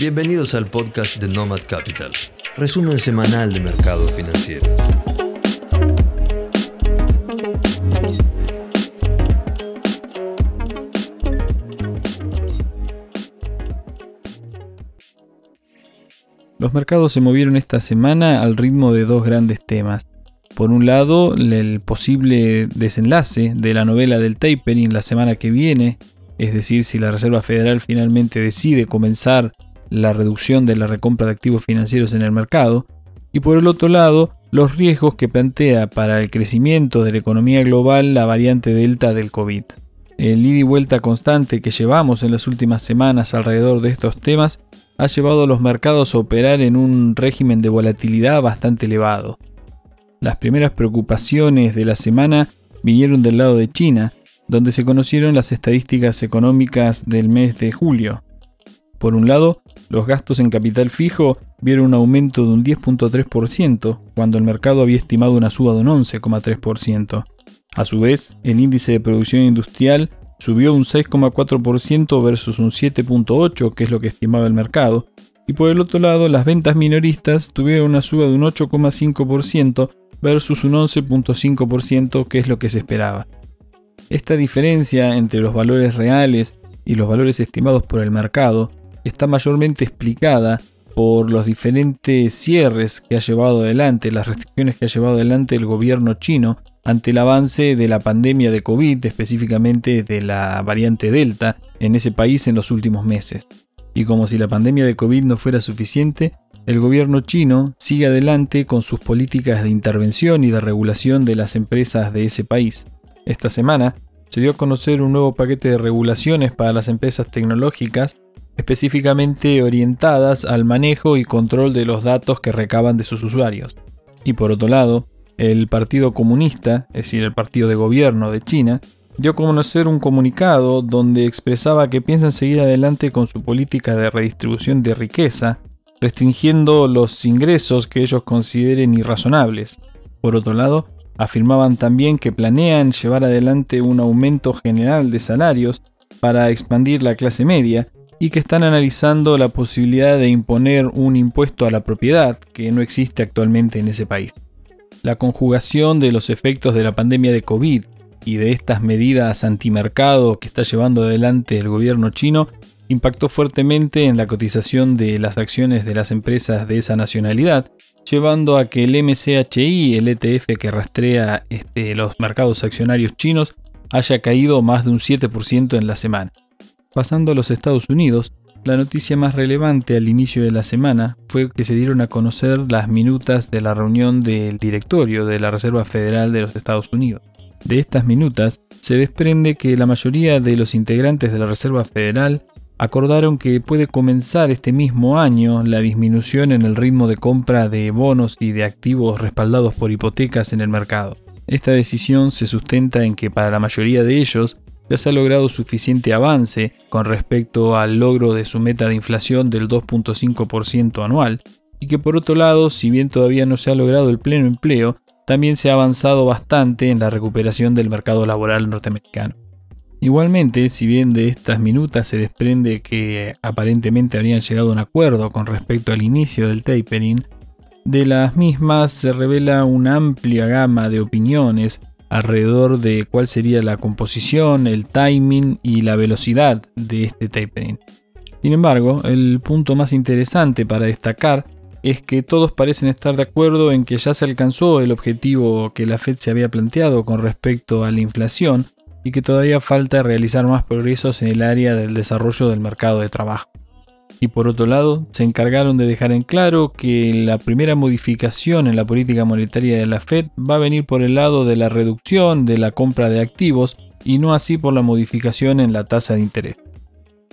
Bienvenidos al podcast de Nomad Capital, resumen semanal de mercados financieros. Los mercados se movieron esta semana al ritmo de dos grandes temas. Por un lado, el posible desenlace de la novela del tapering la semana que viene, es decir, si la Reserva Federal finalmente decide comenzar la reducción de la recompra de activos financieros en el mercado, y por el otro lado, los riesgos que plantea para el crecimiento de la economía global la variante Delta del COVID. El ida y vuelta constante que llevamos en las últimas semanas alrededor de estos temas ha llevado a los mercados a operar en un régimen de volatilidad bastante elevado. Las primeras preocupaciones de la semana vinieron del lado de China, donde se conocieron las estadísticas económicas del mes de julio. Por un lado, los gastos en capital fijo vieron un aumento de un 10.3%, cuando el mercado había estimado una suba de un 11.3%. A su vez, el índice de producción industrial subió un 6,4% versus un 7,8% que es lo que estimaba el mercado, y por el otro lado las ventas minoristas tuvieron una suba de un 8,5% versus un 11,5% que es lo que se esperaba. Esta diferencia entre los valores reales y los valores estimados por el mercado está mayormente explicada por los diferentes cierres que ha llevado adelante, las restricciones que ha llevado adelante el gobierno chino ante el avance de la pandemia de COVID, específicamente de la variante Delta, en ese país en los últimos meses. Y como si la pandemia de COVID no fuera suficiente, el gobierno chino sigue adelante con sus políticas de intervención y de regulación de las empresas de ese país. Esta semana se dio a conocer un nuevo paquete de regulaciones para las empresas tecnológicas específicamente orientadas al manejo y control de los datos que recaban de sus usuarios. Y por otro lado, el Partido Comunista, es decir, el partido de gobierno de China, dio a conocer un comunicado donde expresaba que piensan seguir adelante con su política de redistribución de riqueza, restringiendo los ingresos que ellos consideren irrazonables. Por otro lado, afirmaban también que planean llevar adelante un aumento general de salarios para expandir la clase media y que están analizando la posibilidad de imponer un impuesto a la propiedad que no existe actualmente en ese país. La conjugación de los efectos de la pandemia de COVID y de estas medidas antimercado que está llevando adelante el gobierno chino impactó fuertemente en la cotización de las acciones de las empresas de esa nacionalidad, llevando a que el MCHI, el ETF que rastrea este, los mercados accionarios chinos, haya caído más de un 7% en la semana. Pasando a los Estados Unidos, la noticia más relevante al inicio de la semana fue que se dieron a conocer las minutas de la reunión del directorio de la Reserva Federal de los Estados Unidos. De estas minutas se desprende que la mayoría de los integrantes de la Reserva Federal acordaron que puede comenzar este mismo año la disminución en el ritmo de compra de bonos y de activos respaldados por hipotecas en el mercado. Esta decisión se sustenta en que para la mayoría de ellos ya se ha logrado suficiente avance con respecto al logro de su meta de inflación del 2.5% anual, y que por otro lado, si bien todavía no se ha logrado el pleno empleo, también se ha avanzado bastante en la recuperación del mercado laboral norteamericano. Igualmente, si bien de estas minutas se desprende que aparentemente habrían llegado a un acuerdo con respecto al inicio del tapering, de las mismas se revela una amplia gama de opiniones alrededor de cuál sería la composición, el timing y la velocidad de este tapering. Sin embargo, el punto más interesante para destacar es que todos parecen estar de acuerdo en que ya se alcanzó el objetivo que la Fed se había planteado con respecto a la inflación y que todavía falta realizar más progresos en el área del desarrollo del mercado de trabajo y por otro lado se encargaron de dejar en claro que la primera modificación en la política monetaria de la Fed va a venir por el lado de la reducción de la compra de activos y no así por la modificación en la tasa de interés.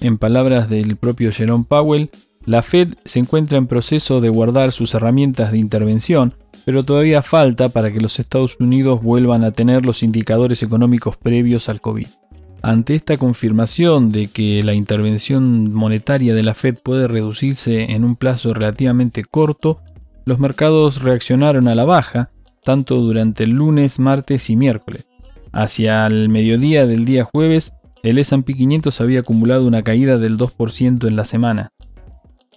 En palabras del propio Jerome Powell, la Fed se encuentra en proceso de guardar sus herramientas de intervención, pero todavía falta para que los Estados Unidos vuelvan a tener los indicadores económicos previos al COVID. Ante esta confirmación de que la intervención monetaria de la Fed puede reducirse en un plazo relativamente corto, los mercados reaccionaron a la baja, tanto durante el lunes, martes y miércoles. Hacia el mediodía del día jueves, el S&P 500 había acumulado una caída del 2% en la semana.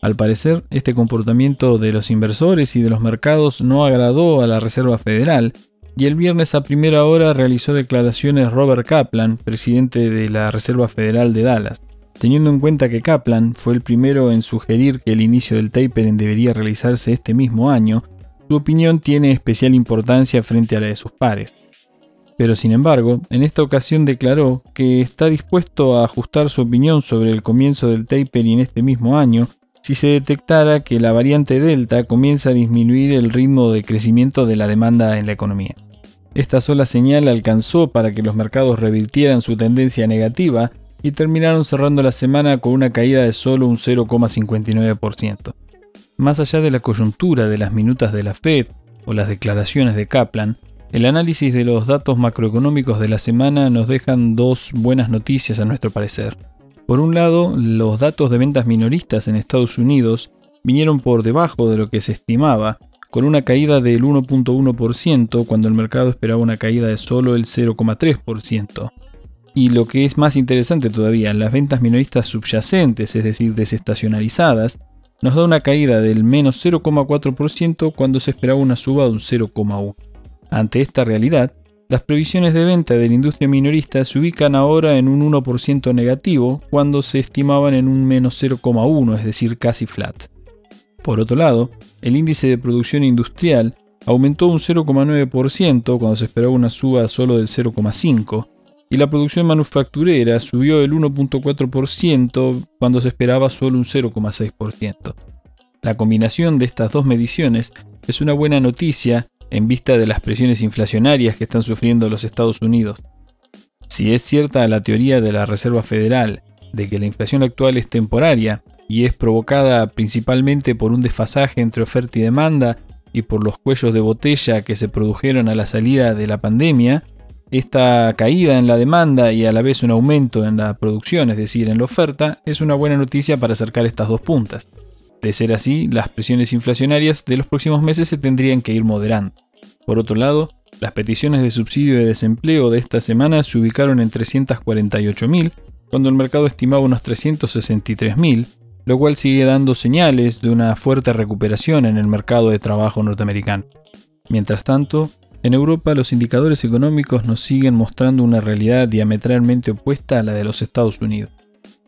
Al parecer, este comportamiento de los inversores y de los mercados no agradó a la Reserva Federal, y el viernes a primera hora realizó declaraciones Robert Kaplan, presidente de la Reserva Federal de Dallas. Teniendo en cuenta que Kaplan fue el primero en sugerir que el inicio del tapering debería realizarse este mismo año, su opinión tiene especial importancia frente a la de sus pares. Pero sin embargo, en esta ocasión declaró que está dispuesto a ajustar su opinión sobre el comienzo del tapering este mismo año si se detectara que la variante Delta comienza a disminuir el ritmo de crecimiento de la demanda en la economía. Esta sola señal alcanzó para que los mercados revirtieran su tendencia negativa y terminaron cerrando la semana con una caída de solo un 0,59%. Más allá de la coyuntura de las minutas de la Fed o las declaraciones de Kaplan, el análisis de los datos macroeconómicos de la semana nos dejan dos buenas noticias a nuestro parecer. Por un lado, los datos de ventas minoristas en Estados Unidos vinieron por debajo de lo que se estimaba, con una caída del 1.1% cuando el mercado esperaba una caída de solo el 0.3%. Y lo que es más interesante todavía, las ventas minoristas subyacentes, es decir, desestacionalizadas, nos da una caída del menos 0,4% cuando se esperaba una suba de un 0,1%. Ante esta realidad, las previsiones de venta de la industria minorista se ubican ahora en un 1% negativo cuando se estimaban en un menos 0,1, es decir, casi flat. Por otro lado, el índice de producción industrial aumentó un 0,9% cuando se esperaba una suba solo del 0,5%, y la producción manufacturera subió el 1.4% cuando se esperaba solo un 0,6%. La combinación de estas dos mediciones es una buena noticia en vista de las presiones inflacionarias que están sufriendo los Estados Unidos. Si es cierta la teoría de la Reserva Federal de que la inflación actual es temporaria y es provocada principalmente por un desfasaje entre oferta y demanda y por los cuellos de botella que se produjeron a la salida de la pandemia, esta caída en la demanda y a la vez un aumento en la producción, es decir, en la oferta, es una buena noticia para acercar estas dos puntas. De ser así, las presiones inflacionarias de los próximos meses se tendrían que ir moderando. Por otro lado, las peticiones de subsidio de desempleo de esta semana se ubicaron en 348.000, cuando el mercado estimaba unos 363.000, lo cual sigue dando señales de una fuerte recuperación en el mercado de trabajo norteamericano. Mientras tanto, en Europa los indicadores económicos nos siguen mostrando una realidad diametralmente opuesta a la de los Estados Unidos.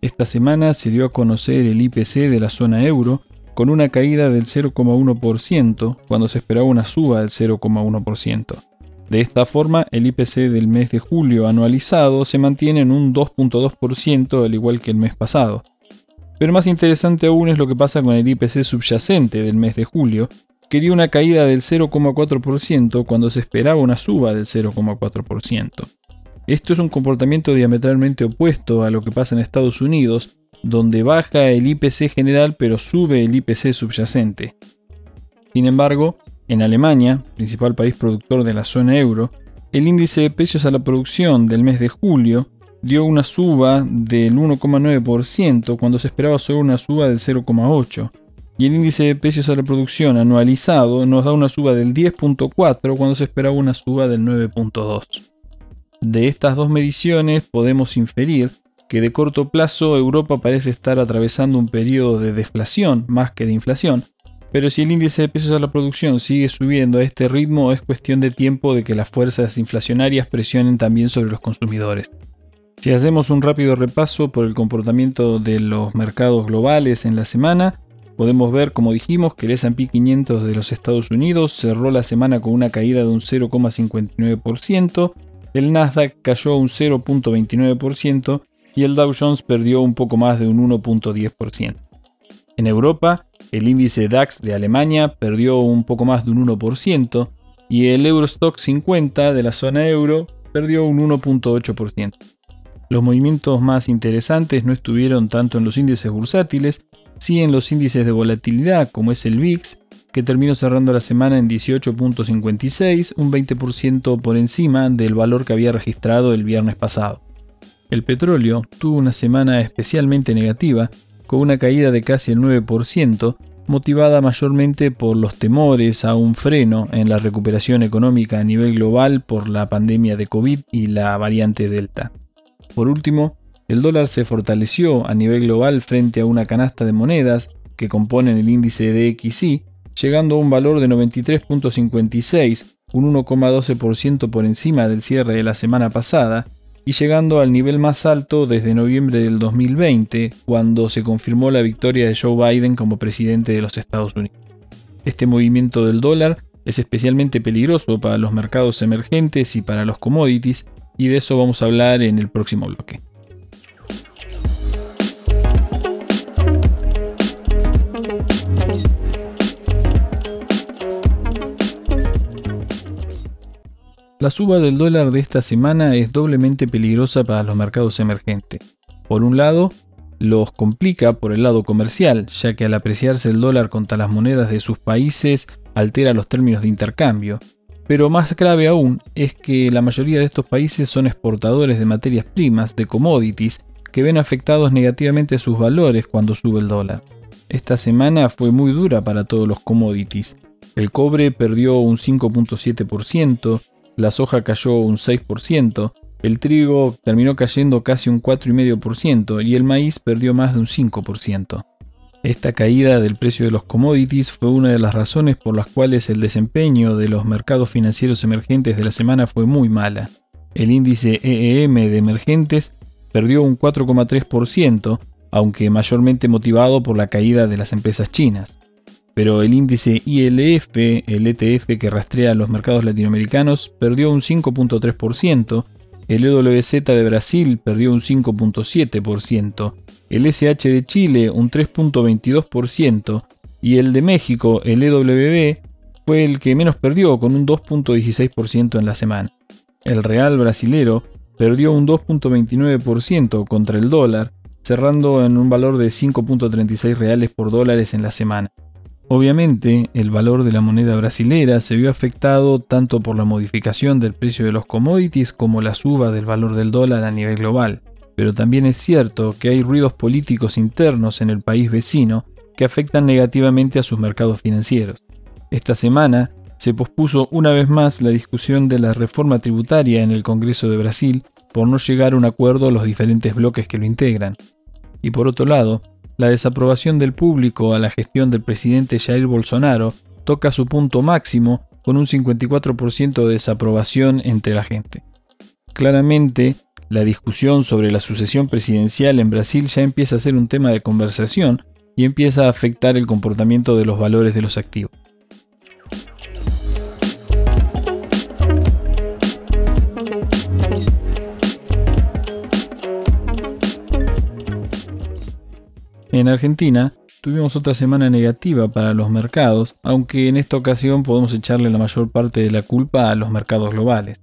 Esta semana se dio a conocer el IPC de la zona euro con una caída del 0,1% cuando se esperaba una suba del 0,1%. De esta forma, el IPC del mes de julio anualizado se mantiene en un 2.2% al igual que el mes pasado. Pero más interesante aún es lo que pasa con el IPC subyacente del mes de julio, que dio una caída del 0,4% cuando se esperaba una suba del 0,4%. Esto es un comportamiento diametralmente opuesto a lo que pasa en Estados Unidos, donde baja el IPC general pero sube el IPC subyacente. Sin embargo, en Alemania, principal país productor de la zona euro, el índice de precios a la producción del mes de julio dio una suba del 1,9% cuando se esperaba solo una suba del 0,8%, y el índice de precios a la producción anualizado nos da una suba del 10.4% cuando se esperaba una suba del 9.2%. De estas dos mediciones podemos inferir que de corto plazo Europa parece estar atravesando un periodo de deflación más que de inflación, pero si el índice de precios a la producción sigue subiendo a este ritmo es cuestión de tiempo de que las fuerzas inflacionarias presionen también sobre los consumidores. Si hacemos un rápido repaso por el comportamiento de los mercados globales en la semana, podemos ver, como dijimos, que el S&P 500 de los Estados Unidos cerró la semana con una caída de un 0,59%, el Nasdaq cayó un 0.29% y el Dow Jones perdió un poco más de un 1.10%. En Europa, el índice DAX de Alemania perdió un poco más de un 1% y el Eurostock 50 de la zona euro perdió un 1.8%. Los movimientos más interesantes no estuvieron tanto en los índices bursátiles, sí en los índices de volatilidad como es el VIX que terminó cerrando la semana en 18.56, un 20% por encima del valor que había registrado el viernes pasado. El petróleo tuvo una semana especialmente negativa, con una caída de casi el 9%, motivada mayormente por los temores a un freno en la recuperación económica a nivel global por la pandemia de COVID y la variante Delta. Por último, el dólar se fortaleció a nivel global frente a una canasta de monedas que componen el índice DXY, llegando a un valor de 93.56, un 1,12% por encima del cierre de la semana pasada, y llegando al nivel más alto desde noviembre del 2020, cuando se confirmó la victoria de Joe Biden como presidente de los Estados Unidos. Este movimiento del dólar es especialmente peligroso para los mercados emergentes y para los commodities, y de eso vamos a hablar en el próximo bloque. La suba del dólar de esta semana es doblemente peligrosa para los mercados emergentes. Por un lado, los complica por el lado comercial, ya que al apreciarse el dólar contra las monedas de sus países altera los términos de intercambio. Pero más grave aún es que la mayoría de estos países son exportadores de materias primas, de commodities, que ven afectados negativamente sus valores cuando sube el dólar. Esta semana fue muy dura para todos los commodities. El cobre perdió un 5.7%, la soja cayó un 6%, el trigo terminó cayendo casi un 4,5% y el maíz perdió más de un 5%. Esta caída del precio de los commodities fue una de las razones por las cuales el desempeño de los mercados financieros emergentes de la semana fue muy mala. El índice EEM de emergentes perdió un 4,3%, aunque mayormente motivado por la caída de las empresas chinas. Pero el índice ILF, el ETF que rastrea los mercados latinoamericanos, perdió un 5.3%, el EWZ de Brasil perdió un 5.7%, el SH de Chile un 3.22% y el de México, el EWB, fue el que menos perdió con un 2.16% en la semana. El real brasilero perdió un 2.29% contra el dólar, cerrando en un valor de 5.36 reales por dólares en la semana. Obviamente, el valor de la moneda brasilera se vio afectado tanto por la modificación del precio de los commodities como la suba del valor del dólar a nivel global. Pero también es cierto que hay ruidos políticos internos en el país vecino que afectan negativamente a sus mercados financieros. Esta semana se pospuso una vez más la discusión de la reforma tributaria en el Congreso de Brasil por no llegar a un acuerdo a los diferentes bloques que lo integran. Y por otro lado, la desaprobación del público a la gestión del presidente Jair Bolsonaro toca su punto máximo con un 54% de desaprobación entre la gente. Claramente, la discusión sobre la sucesión presidencial en Brasil ya empieza a ser un tema de conversación y empieza a afectar el comportamiento de los valores de los activos. En Argentina tuvimos otra semana negativa para los mercados, aunque en esta ocasión podemos echarle la mayor parte de la culpa a los mercados globales.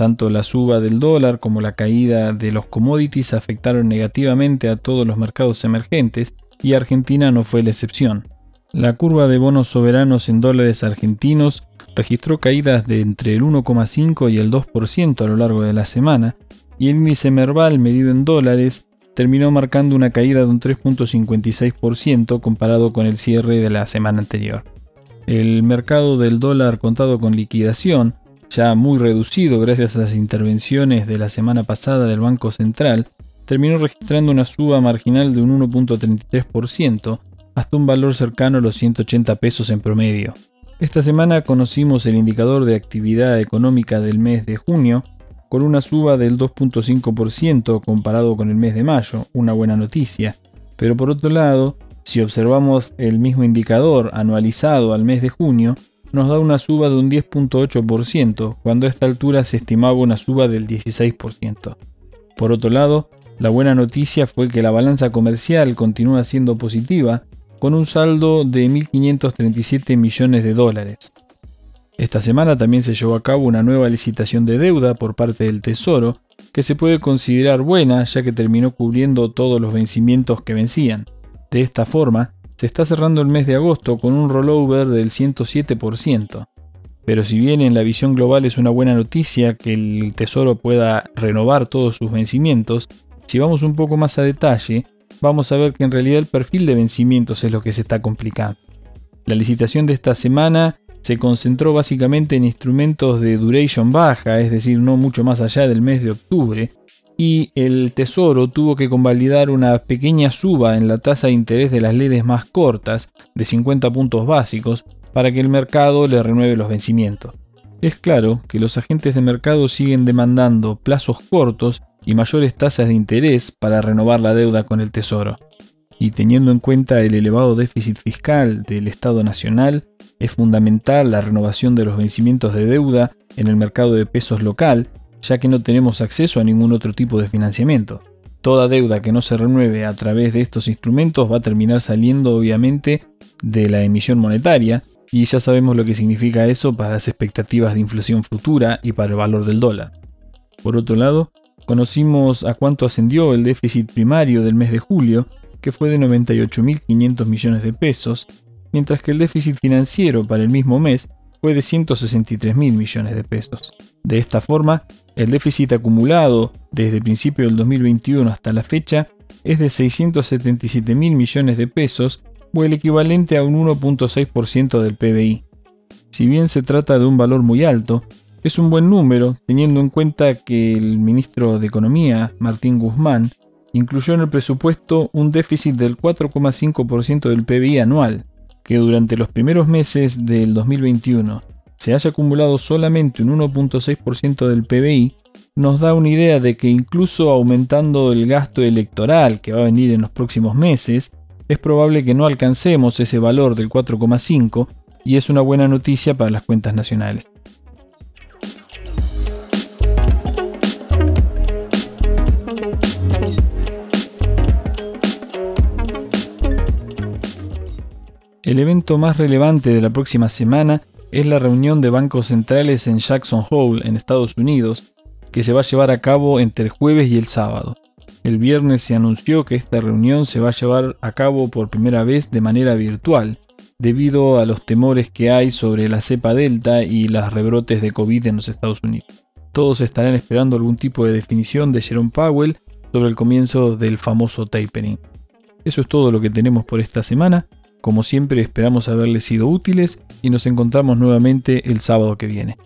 Tanto la suba del dólar como la caída de los commodities afectaron negativamente a todos los mercados emergentes y Argentina no fue la excepción. La curva de bonos soberanos en dólares argentinos registró caídas de entre el 1,5 y el 2% a lo largo de la semana, y el índice Merval medido en dólares terminó marcando una caída de un 3.56% comparado con el cierre de la semana anterior. El mercado del dólar contado con liquidación, ya muy reducido gracias a las intervenciones de la semana pasada del Banco Central, terminó registrando una suba marginal de un 1.33% hasta un valor cercano a los 180 pesos en promedio. Esta semana conocimos el indicador de actividad económica del mes de junio, con una suba del 2.5% comparado con el mes de mayo, una buena noticia. Pero por otro lado, si observamos el mismo indicador anualizado al mes de junio, nos da una suba de un 10.8%, cuando a esta altura se estimaba una suba del 16%. Por otro lado, la buena noticia fue que la balanza comercial continúa siendo positiva, con un saldo de 1.537 millones de dólares. Esta semana también se llevó a cabo una nueva licitación de deuda por parte del Tesoro, que se puede considerar buena ya que terminó cubriendo todos los vencimientos que vencían. De esta forma, se está cerrando el mes de agosto con un rollover del 107%. Pero si bien en la visión global es una buena noticia que el Tesoro pueda renovar todos sus vencimientos, si vamos un poco más a detalle, vamos a ver que en realidad el perfil de vencimientos es lo que se está complicando. La licitación de esta semana se concentró básicamente en instrumentos de duration baja, es decir, no mucho más allá del mes de octubre, y el Tesoro tuvo que convalidar una pequeña suba en la tasa de interés de las leyes más cortas, de 50 puntos básicos, para que el mercado le renueve los vencimientos. Es claro que los agentes de mercado siguen demandando plazos cortos y mayores tasas de interés para renovar la deuda con el Tesoro. Y teniendo en cuenta el elevado déficit fiscal del Estado Nacional, es fundamental la renovación de los vencimientos de deuda en el mercado de pesos local, ya que no tenemos acceso a ningún otro tipo de financiamiento. Toda deuda que no se renueve a través de estos instrumentos va a terminar saliendo obviamente de la emisión monetaria, y ya sabemos lo que significa eso para las expectativas de inflación futura y para el valor del dólar. Por otro lado, conocimos a cuánto ascendió el déficit primario del mes de julio, que fue de 98.500 millones de pesos, mientras que el déficit financiero para el mismo mes fue de 163.000 millones de pesos. De esta forma, el déficit acumulado desde el principio del 2021 hasta la fecha es de 677.000 millones de pesos o el equivalente a un 1.6% del PBI. Si bien se trata de un valor muy alto, es un buen número teniendo en cuenta que el ministro de Economía, Martín Guzmán, incluyó en el presupuesto un déficit del 4,5% del PBI anual, que durante los primeros meses del 2021 se haya acumulado solamente un 1.6% del PBI, nos da una idea de que incluso aumentando el gasto electoral que va a venir en los próximos meses, es probable que no alcancemos ese valor del 4,5 y es una buena noticia para las cuentas nacionales. El evento más relevante de la próxima semana es la reunión de bancos centrales en Jackson Hole, en Estados Unidos, que se va a llevar a cabo entre el jueves y el sábado. El viernes se anunció que esta reunión se va a llevar a cabo por primera vez de manera virtual, debido a los temores que hay sobre la cepa delta y las rebrotes de COVID en los Estados Unidos. Todos estarán esperando algún tipo de definición de Jerome Powell sobre el comienzo del famoso tapering. Eso es todo lo que tenemos por esta semana. Como siempre esperamos haberles sido útiles y nos encontramos nuevamente el sábado que viene.